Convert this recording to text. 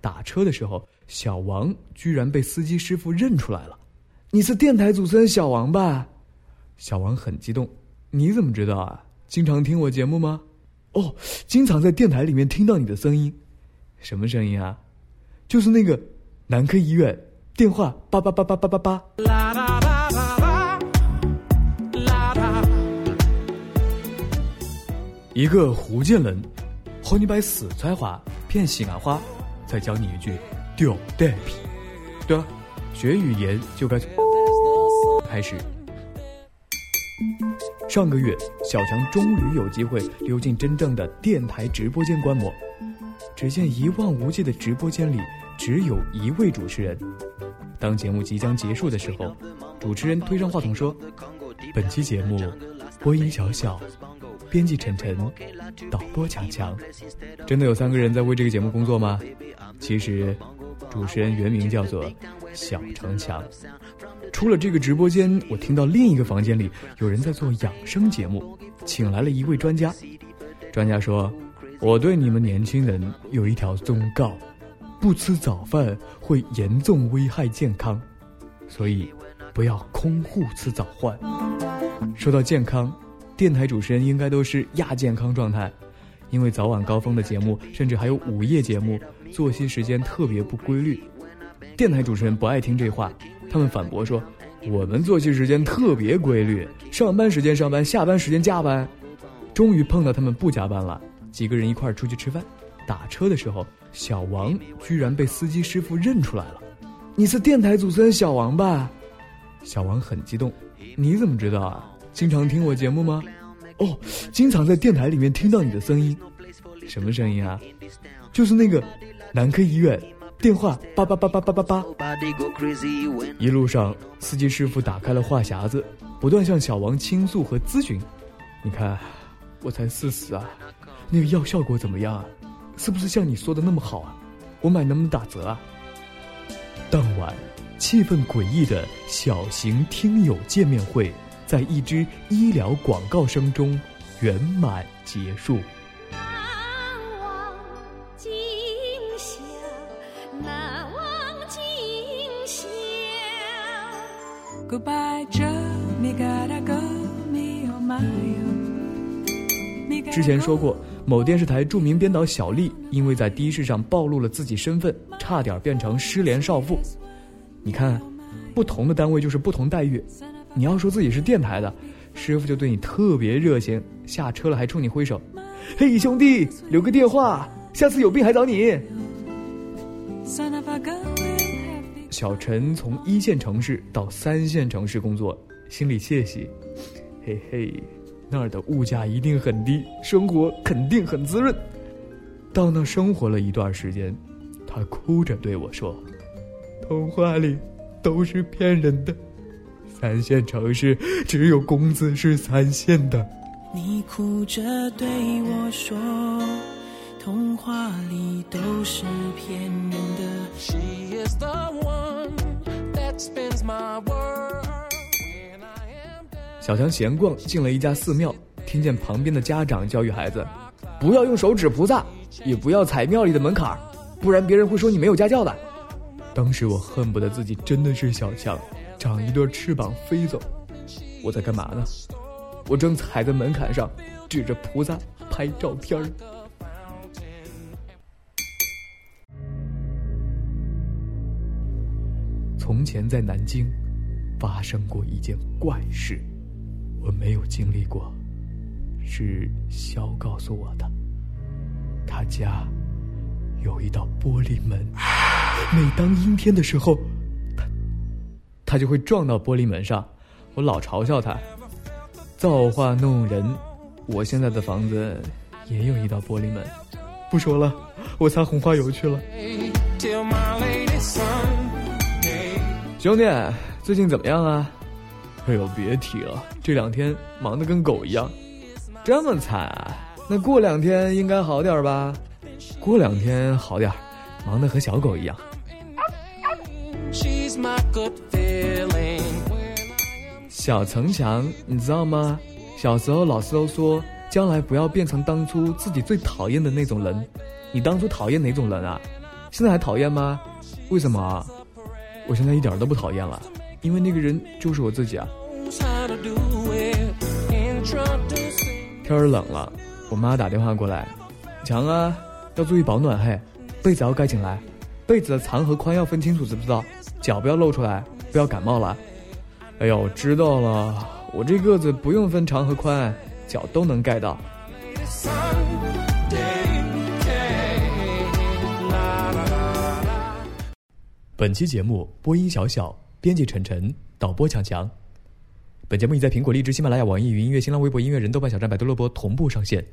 打车的时候，小王居然被司机师傅认出来了。你是电台主持人小王吧？小王很激动。你怎么知道啊？经常听我节目吗？哦，经常在电台里面听到你的声音。什么声音啊？就是那个男科医院电话八八八八八八八。一个福建人，和你摆四川话骗西安话，再教你一句屌蛋皮。对啊，学语言就该从开始。上个月，小强终于有机会溜进真正的电台直播间观摩。只见一望无际的直播间里，只有一位主持人。当节目即将结束的时候，主持人推上话筒说：“本期节目，播音小小。”编辑晨晨，导播强强，真的有三个人在为这个节目工作吗？其实，主持人原名叫做小城强。出了这个直播间，我听到另一个房间里有人在做养生节目，请来了一位专家。专家说：“我对你们年轻人有一条忠告，不吃早饭会严重危害健康，所以不要空腹吃早饭。”说到健康。电台主持人应该都是亚健康状态，因为早晚高峰的节目，甚至还有午夜节目，作息时间特别不规律。电台主持人不爱听这话，他们反驳说：“我们作息时间特别规律，上班时间上班，下班时间加班。”终于碰到他们不加班了，几个人一块儿出去吃饭。打车的时候，小王居然被司机师傅认出来了：“你是电台主持人小王吧？”小王很激动：“你怎么知道啊？”经常听我节目吗？哦，经常在电台里面听到你的声音。什么声音啊？就是那个男科医院电话八八八八八八八。一路上，司机师傅打开了话匣子，不断向小王倾诉和咨询。你看，我才四十啊，那个药效果怎么样啊？是不是像你说的那么好啊？我买能不能打折啊？当晚，气氛诡异的小型听友见面会。在一支医疗广告声中圆满结束。之前说过，某电视台著名编导小丽，因为在的士上暴露了自己身份，差点变成失联少妇。你看，不同的单位就是不同待遇。你要说自己是电台的，师傅就对你特别热情，下车了还冲你挥手，嘿兄弟，留个电话，下次有病还找你。小陈从一线城市到三线城市工作，心里窃喜，嘿嘿，那儿的物价一定很低，生活肯定很滋润。到那生活了一段时间，他哭着对我说：“童话里都是骗人的。”三线城市只有工资是三线的。你哭着对我说，童话里都是骗人的。小强闲逛进了一家寺庙，听见旁边的家长教育孩子，不要用手指菩萨，也不要踩庙里的门槛不然别人会说你没有家教的。当时我恨不得自己真的是小强。长一对翅膀飞走，我在干嘛呢？我正踩在门槛上，指着菩萨拍照片儿。从前在南京发生过一件怪事，我没有经历过，是肖告诉我的。他家有一道玻璃门，每当阴天的时候。他就会撞到玻璃门上，我老嘲笑他，造化弄人。我现在的房子也有一道玻璃门，不说了，我擦红花油去了。兄弟，最近怎么样啊？哎呦，别提了，这两天忙得跟狗一样，这么惨啊？那过两天应该好点吧？过两天好点，忙得和小狗一样。小城墙，你知道吗？小时候老师都说，将来不要变成当初自己最讨厌的那种人。你当初讨厌哪种人啊？现在还讨厌吗？为什么？我现在一点都不讨厌了，因为那个人就是我自己啊。天儿冷了，我妈打电话过来，强啊，要注意保暖嘿，被子要盖紧来，被子的长和宽要分清楚，知不知道？脚不要露出来，不要感冒了。哎呦，知道了，我这个子不用分长和宽，脚都能盖到。本期节目播音小小，编辑晨晨，导播强强。本节目已在苹果、荔枝、喜马拉雅、网易云音乐、新浪微博、音乐人、豆瓣小站、百度乐播同步上线。